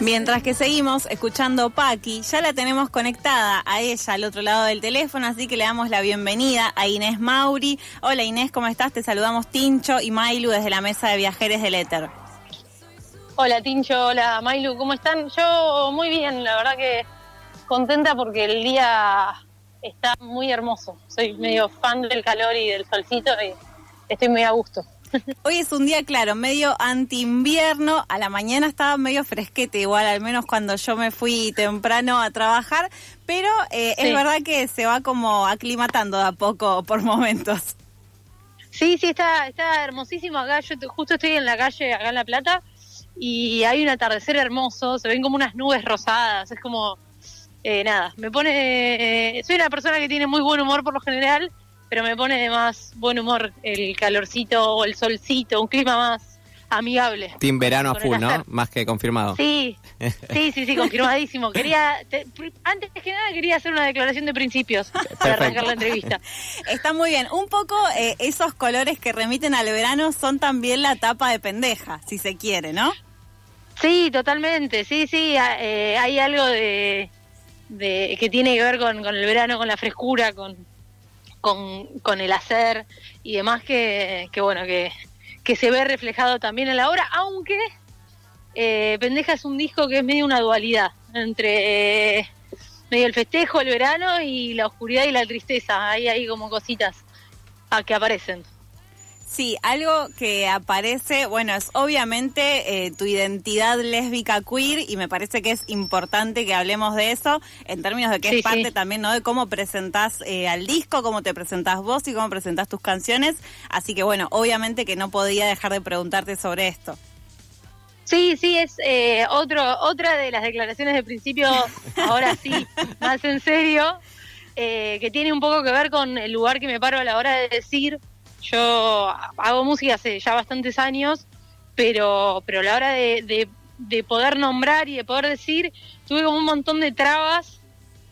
Mientras que seguimos escuchando Paqui, ya la tenemos conectada a ella al otro lado del teléfono, así que le damos la bienvenida a Inés Mauri. Hola Inés, ¿cómo estás? Te saludamos Tincho y Mailu desde la mesa de viajeres del Éter. Hola Tincho, hola Mailu, ¿cómo están? Yo muy bien, la verdad que contenta porque el día está muy hermoso. Soy medio fan del calor y del solcito y estoy muy a gusto. Hoy es un día, claro, medio anti-invierno. A la mañana estaba medio fresquete, igual, al menos cuando yo me fui temprano a trabajar. Pero eh, es verdad que se va como aclimatando de a poco por momentos. Sí, sí, está, está hermosísimo acá. Yo justo estoy en la calle, acá en La Plata, y hay un atardecer hermoso. Se ven como unas nubes rosadas. Es como, eh, nada, me pone. Eh, soy una persona que tiene muy buen humor por lo general pero me pone de más buen humor el calorcito o el solcito, un clima más amigable. Team verano a full, ¿no? Más que confirmado. Sí, sí, sí, sí, confirmadísimo. Quería, antes que nada quería hacer una declaración de principios para arrancar la entrevista. Está muy bien. Un poco eh, esos colores que remiten al verano son también la tapa de pendeja, si se quiere, ¿no? Sí, totalmente. Sí, sí, eh, hay algo de, de, que tiene que ver con, con el verano, con la frescura, con con, el hacer y demás que, bueno, que, se ve reflejado también en la obra, aunque eh, Pendeja es un disco que es medio una dualidad entre eh, medio el festejo, el verano y la oscuridad y la tristeza. Ahí hay como cositas a que aparecen. Sí, algo que aparece, bueno, es obviamente eh, tu identidad lésbica queer y me parece que es importante que hablemos de eso en términos de que es parte también, ¿no? De cómo presentás eh, al disco, cómo te presentás vos y cómo presentás tus canciones. Así que bueno, obviamente que no podía dejar de preguntarte sobre esto. Sí, sí, es eh, otro, otra de las declaraciones de principio, ahora sí, más en serio, que tiene un poco que ver con el lugar que me paro a la hora de decir yo hago música hace ya bastantes años, pero, pero a la hora de, poder nombrar y de poder decir, tuve como un montón de trabas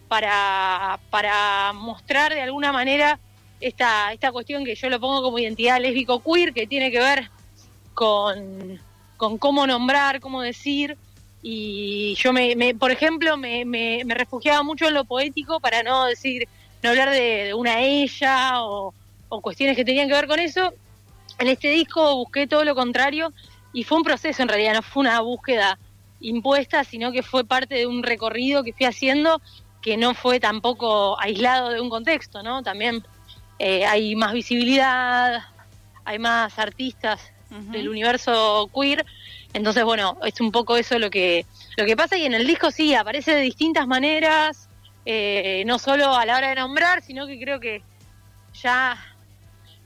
para, para mostrar de alguna manera esta, esta cuestión que yo lo pongo como identidad lésbico-queer, que tiene que ver con, con cómo nombrar, cómo decir. Y yo, me, por ejemplo, me, me, refugiaba mucho en lo poético para no decir, no hablar de una ella o, o cuestiones que tenían que ver con eso. En este disco busqué todo lo contrario y fue un proceso en realidad, no fue una búsqueda impuesta, sino que fue parte de un recorrido que fui haciendo que no fue tampoco aislado de un contexto, ¿no? También eh, hay más visibilidad, hay más artistas del universo queer, entonces bueno, es un poco eso lo que lo que pasa y en el disco sí aparece de distintas maneras, eh, no solo a la hora de nombrar, sino que creo que ya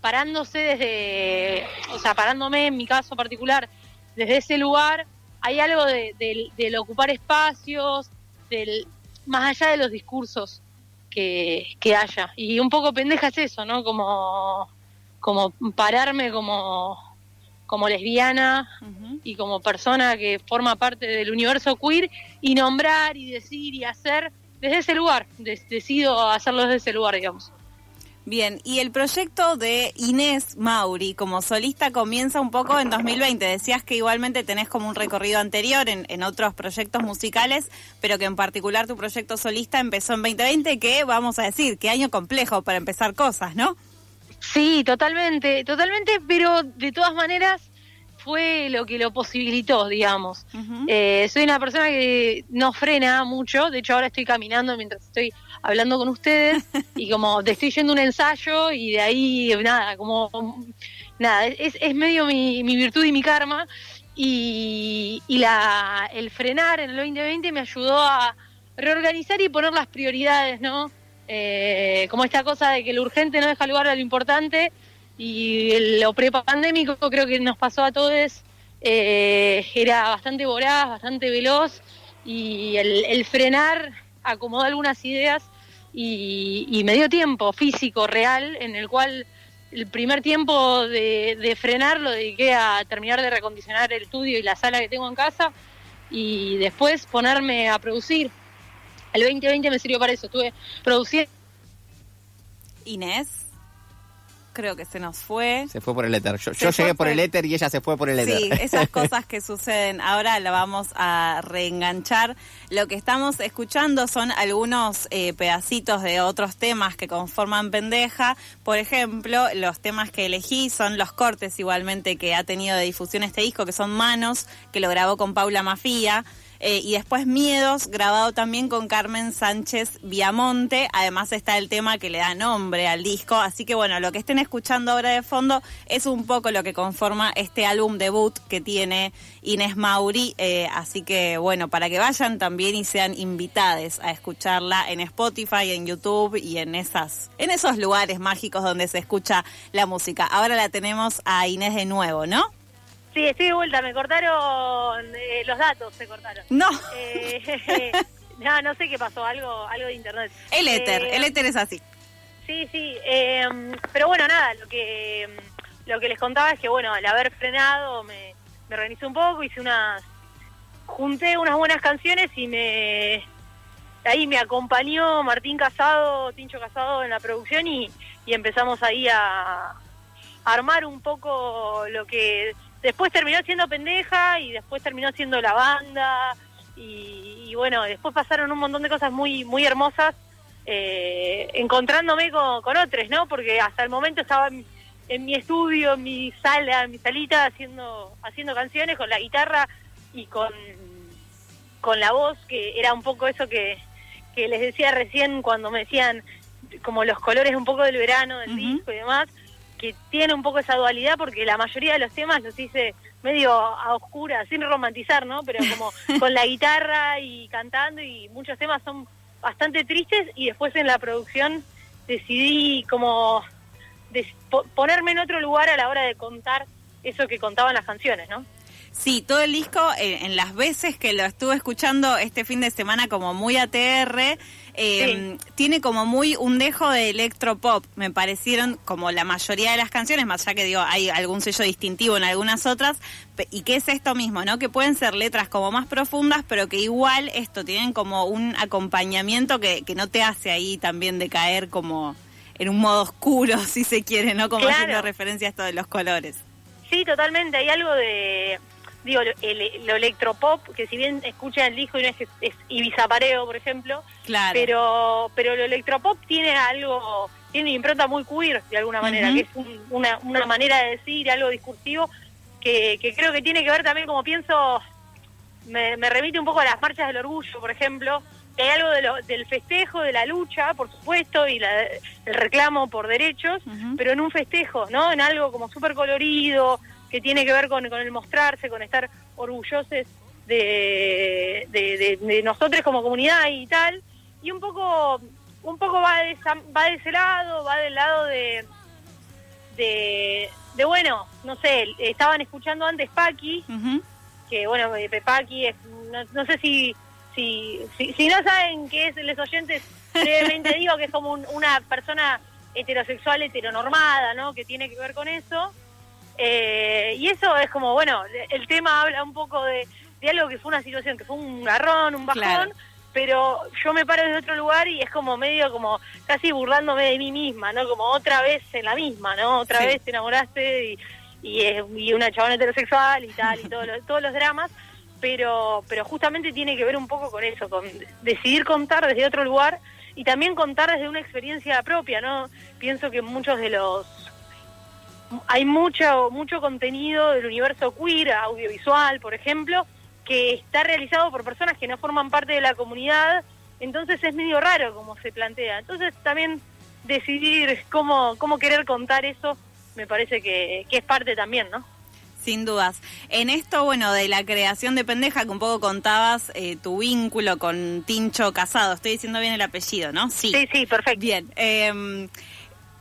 parándose desde, o sea, parándome en mi caso particular, desde ese lugar, hay algo de, del ocupar espacios, del, más allá de los discursos que, haya. Y un poco pendeja es eso, ¿no? Como, como pararme como, como lesbiana y como persona que forma parte del universo queer y nombrar y decir y hacer desde ese lugar. decido hacerlo desde ese lugar, digamos. Bien, y el proyecto de Inés Mauri como solista comienza un poco en 2020. Decías que igualmente tenés como un recorrido anterior en, en, otros proyectos musicales, pero que en particular tu proyecto solista empezó en 2020, que vamos a decir, qué año complejo para empezar cosas, ¿no? Sí, totalmente, totalmente, pero de todas maneras fue lo que lo posibilitó, digamos. Eh, soy una persona que no frena mucho, de hecho ahora estoy caminando mientras estoy hablando con ustedes y como te estoy yendo un ensayo y de ahí nada, como nada, es, es medio mi, mi, virtud y mi karma y, y la, el frenar en el 2020 me ayudó a reorganizar y poner las prioridades, ¿no? Eh, como esta cosa de que lo urgente no deja lugar a lo importante y lo prepandémico creo que nos pasó a todos, eh, era bastante voraz, bastante veloz y el, el frenar acomodó algunas ideas y, me dio tiempo físico, real, en el cual el primer tiempo de, frenar lo dediqué a terminar de recondicionar el estudio y la sala que tengo en casa y después ponerme a producir. El 2020 me sirvió para eso, estuve produciendo. Inés. Creo que se nos fue. Se fue por el éter. Yo, llegué por el éter y ella se fue por el éter. Sí, esas cosas que suceden. Ahora la vamos a reenganchar. Lo que estamos escuchando son algunos eh, pedacitos de otros temas que conforman pendeja. Por ejemplo, los temas que elegí son los cortes igualmente que ha tenido de difusión este disco, que son Manos, que lo grabó con Paula Mafía. Eh, y después Miedos, grabado también con Carmen Sánchez Viamonte. Además está el tema que le da nombre al disco. Así que bueno, lo que estén escuchando ahora de fondo es un poco lo que conforma este álbum debut que tiene Inés Mauri. Eh, así que bueno, para que vayan también y sean invitados a escucharla en Spotify, en YouTube y en, esas, en esos lugares mágicos donde se escucha la música. Ahora la tenemos a Inés de nuevo, ¿no? Sí, estoy de vuelta, me cortaron eh, los datos, se cortaron. No. Eh, no, no sé qué pasó, algo algo de internet. El éter, eh, el éter es así. Sí, sí, pero bueno, nada, lo que lo que les contaba es que, bueno, al haber frenado me, me organizé un poco, hice unas, junté unas buenas canciones y me, ahí me acompañó Martín Casado, Tincho Casado en la producción y, y empezamos ahí a armar un poco lo que después terminó siendo pendeja y después terminó siendo la banda y, bueno, después pasaron un montón de cosas muy, muy hermosas eh, encontrándome con, otros, ¿no? Porque hasta el momento estaba en, mi estudio, en mi sala, en mi salita haciendo, haciendo canciones con la guitarra y con, con la voz, que era un poco eso que, que les decía recién cuando me decían como los colores un poco del verano del disco y demás que tiene un poco esa dualidad porque la mayoría de los temas los hice medio a oscuras, sin romantizar, ¿no? Pero como con la guitarra y cantando y muchos temas son bastante tristes y después en la producción decidí como ponerme en otro lugar a la hora de contar eso que contaban las canciones, ¿no? Sí, todo el disco, eh, en las veces que lo estuve escuchando este fin de semana como muy ATR, eh, tiene como muy un dejo de electropop, me parecieron como la mayoría de las canciones, más allá que digo, hay algún sello distintivo en algunas otras, y que es esto mismo, ¿no? Que pueden ser letras como más profundas, pero que igual esto tienen como un acompañamiento que, que no te hace ahí también de caer como en un modo oscuro, si se quiere, ¿no? Como haciendo referencia a esto de los colores. Sí, totalmente, hay algo de digo, el, lo electropop, que si bien escucha el disco y no es, es Ibiza Pareo, por ejemplo, claro. pero pero lo electropop tiene algo, tiene una impronta muy queer, de alguna manera, que es una, una manera de decir, algo discursivo, que, que creo que tiene que ver también, como pienso, me, me remite un poco a las marchas del orgullo, por ejemplo, que hay algo de lo, del festejo, de la lucha, por supuesto, y la, el reclamo por derechos, pero en un festejo, ¿no? En algo como súper colorido, que tiene que ver con, el mostrarse, con estar orgullosos de, de, nosotros como comunidad y tal. Y un poco un poco va de, va de ese lado, va del lado de, de, bueno, no sé, estaban escuchando antes Paqui, que bueno, Paqui es, no, sé si, si, si, no saben qué es les oyentes, brevemente digo que es como una persona heterosexual heteronormada, ¿no? Que tiene que ver con eso. Eh, y eso es como, bueno, el tema habla un poco de, algo que fue una situación, que fue un garrón, un bajón, pero yo me paro desde otro lugar y es como medio como casi burlándome de mí misma, ¿no? Como otra vez en la misma, ¿no? Otra vez te enamoraste y, y, una chabona heterosexual y tal, y todos los dramas, pero, pero justamente tiene que ver un poco con eso, con decidir contar desde otro lugar y también contar desde una experiencia propia, ¿no? Pienso que muchos de los hay mucho, mucho contenido del universo queer, audiovisual, por ejemplo, que está realizado por personas que no forman parte de la comunidad, entonces es medio raro como se plantea. Entonces también decidir cómo, cómo querer contar eso me parece que, es parte también, ¿no? Sin dudas. En esto, bueno, de la creación de Pendeja, que un poco contabas eh, tu vínculo con Tincho Casado. Estoy diciendo bien el apellido, ¿no? Sí. Sí, sí, perfecto. Bien. Eh,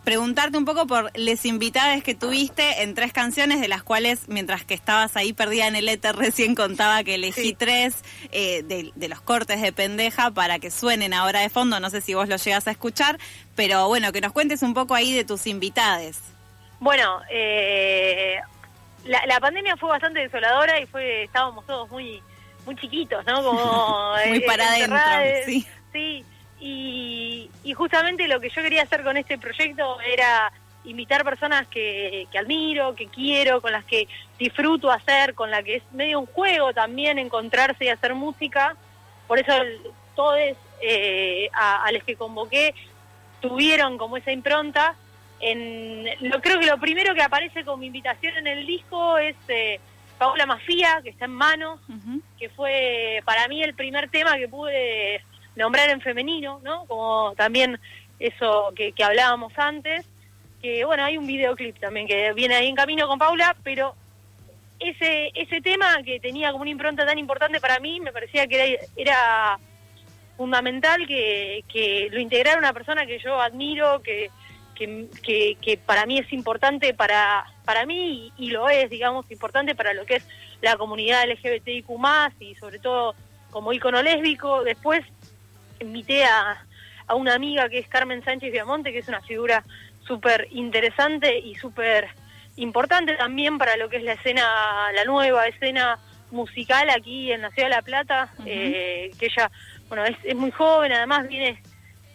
preguntarte un poco por les invitadas que tuviste en tres canciones, de las cuales, mientras que estabas ahí perdida en el éter, recién contaba que elegí tres eh, de, los cortes de pendeja para que suenen ahora de fondo. No sé si vos lo llegas a escuchar, pero bueno, que nos cuentes un poco ahí de tus invitades. Bueno, eh, la, pandemia fue bastante desoladora y fue estábamos todos muy muy chiquitos, ¿no? Como, muy para adentro, sí. Sí, y, justamente lo que yo quería hacer con este proyecto era invitar personas que, que admiro, que quiero, con las que disfruto hacer, con las que es medio un juego también encontrarse y hacer música. Por eso todos eh, a, los que convoqué tuvieron como esa impronta. En, lo, creo que lo primero que aparece como invitación en el disco es eh, Paula Mafía, que está en mano, que fue para mí el primer tema que pude nombrar en femenino, ¿no? Como también eso que, que hablábamos antes que bueno, hay un videoclip también que viene ahí en camino con Paula, pero ese ese tema que tenía como una impronta tan importante para mí, me parecía que era, fundamental que, que lo integrara una persona que yo admiro, que, que, que, para mí es importante para, para mí y, lo es, digamos, importante para lo que es la comunidad LGBTIQ y sobre todo como ícono lésbico. Después invité a, a una amiga que es Carmen Sánchez Viamonte, que es una figura súper interesante y súper importante también para lo que es la escena, la nueva escena musical aquí en la ciudad de La Plata, eh, que ella, bueno, es, es, muy joven, además viene,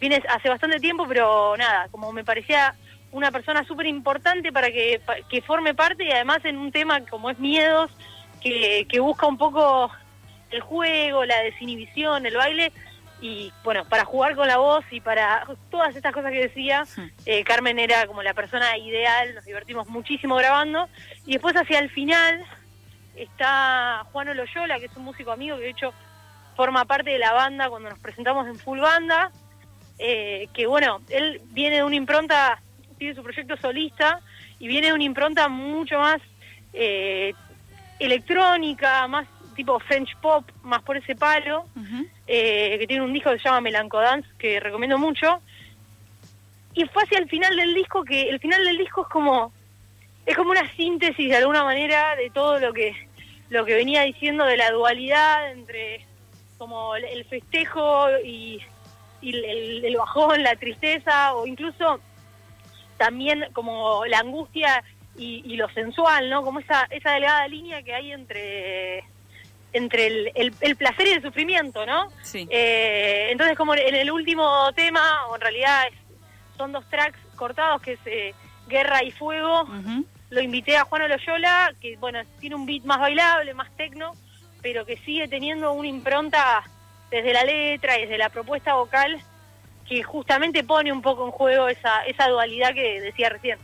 viene hace bastante tiempo, pero nada, como me parecía una persona súper importante para que, que forme parte y además en un tema como es miedos, que, que busca un poco el juego, la desinhibición, el baile, y bueno, para jugar con la voz y para todas estas cosas que decía, eh, Carmen era como la persona ideal, nos divertimos muchísimo grabando. Y después hacia el final está Juan Loyola, que es un músico amigo que de hecho forma parte de la banda cuando nos presentamos en Full Banda, eh, que bueno, él viene de una impronta, tiene su proyecto solista y viene de una impronta mucho más eh, electrónica, más tipo French pop, más por ese palo, eh, que tiene un disco que se llama Melancodance, que recomiendo mucho. Y fue hacia el final del disco que el final del disco es como es como una síntesis de alguna manera de todo lo que lo que venía diciendo de la dualidad entre como el festejo y, el, bajón, la tristeza o incluso también como la angustia y, y, lo sensual, ¿no? Como esa, esa delgada línea que hay entre entre el, el, placer y el sufrimiento, ¿no? Sí. Eh, entonces, como en el último tema, o en realidad son dos tracks cortados, que es eh, Guerra y Fuego, lo invité a Juan Loyola, que, bueno, tiene un beat más bailable, más tecno, pero que sigue teniendo una impronta desde la letra y desde la propuesta vocal que justamente pone un poco en juego esa, esa dualidad que decía recién.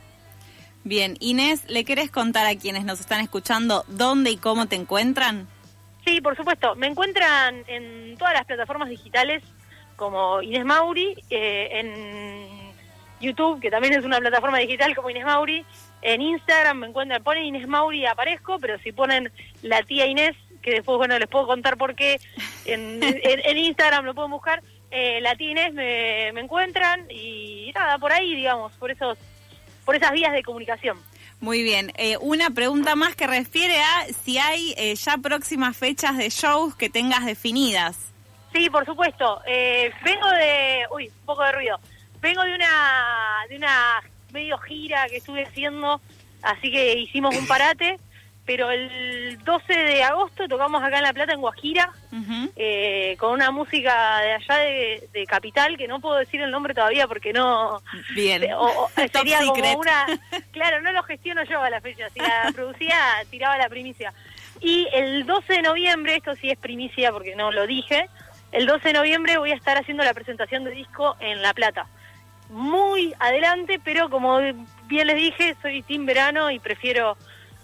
Bien, Inés, ¿le querés contar a quienes nos están escuchando dónde y cómo te encuentran? Sí, por supuesto. Me encuentran en todas las plataformas digitales como Inés Mauri, eh, en YouTube, que también es una plataforma digital como Inés Mauri, en Instagram me encuentran, ponen Inés Mauri y aparezco, pero si ponen la tía Inés, que después, bueno, les puedo contar por qué, en, Instagram lo pueden buscar, eh, la tía Inés me, me encuentran y nada, por ahí, digamos, por esos por esas vías de comunicación. Muy bien. Eh, una pregunta más que refiere a si hay eh, ya próximas fechas de shows que tengas definidas. Sí, por supuesto. Eh, vengo de... Uy, un poco de ruido. Vengo de una, de una medio gira que estuve haciendo, así que hicimos un parate pero el 12 de agosto tocamos acá en La Plata, en Guajira, eh, con una música de allá de, Capital, que no puedo decir el nombre todavía porque no... Bien. O, sería como una... Claro, no lo gestiono yo a la fecha, si la producía tiraba la primicia. Y el 12 de noviembre, esto sí es primicia porque no lo dije, el 12 de noviembre voy a estar haciendo la presentación de disco en La Plata. Muy adelante, pero como bien les dije, soy team verano y prefiero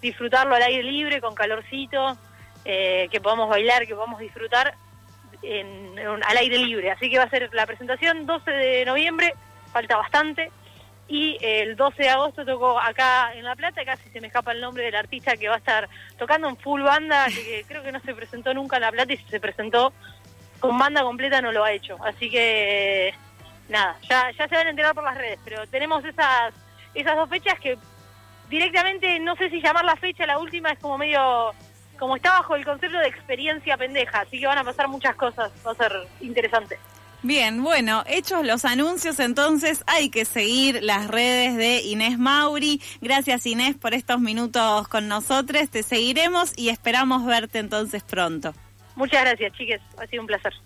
disfrutarlo al aire libre, con calorcito, eh, que podamos bailar, que podamos disfrutar en, al aire libre. Así que va a ser la presentación 12 de noviembre, falta bastante. Y el 12 de agosto tocó acá en La Plata, casi se me escapa el nombre del artista que va a estar tocando en full banda, que, creo que no se presentó nunca en La Plata y si se presentó con banda completa no lo ha hecho. Así que nada, ya, ya se van a enterar por las redes, pero tenemos esas, esas dos fechas que directamente, no sé si llamar la fecha, la última es como medio, como está bajo el concepto de experiencia pendeja, así que van a pasar muchas cosas, va a ser interesante. Bien, bueno, hechos los anuncios, entonces hay que seguir las redes de Inés Mauri. Gracias Inés por estos minutos con nosotros, te seguiremos y esperamos verte entonces pronto. Muchas gracias, chiques, ha sido un placer.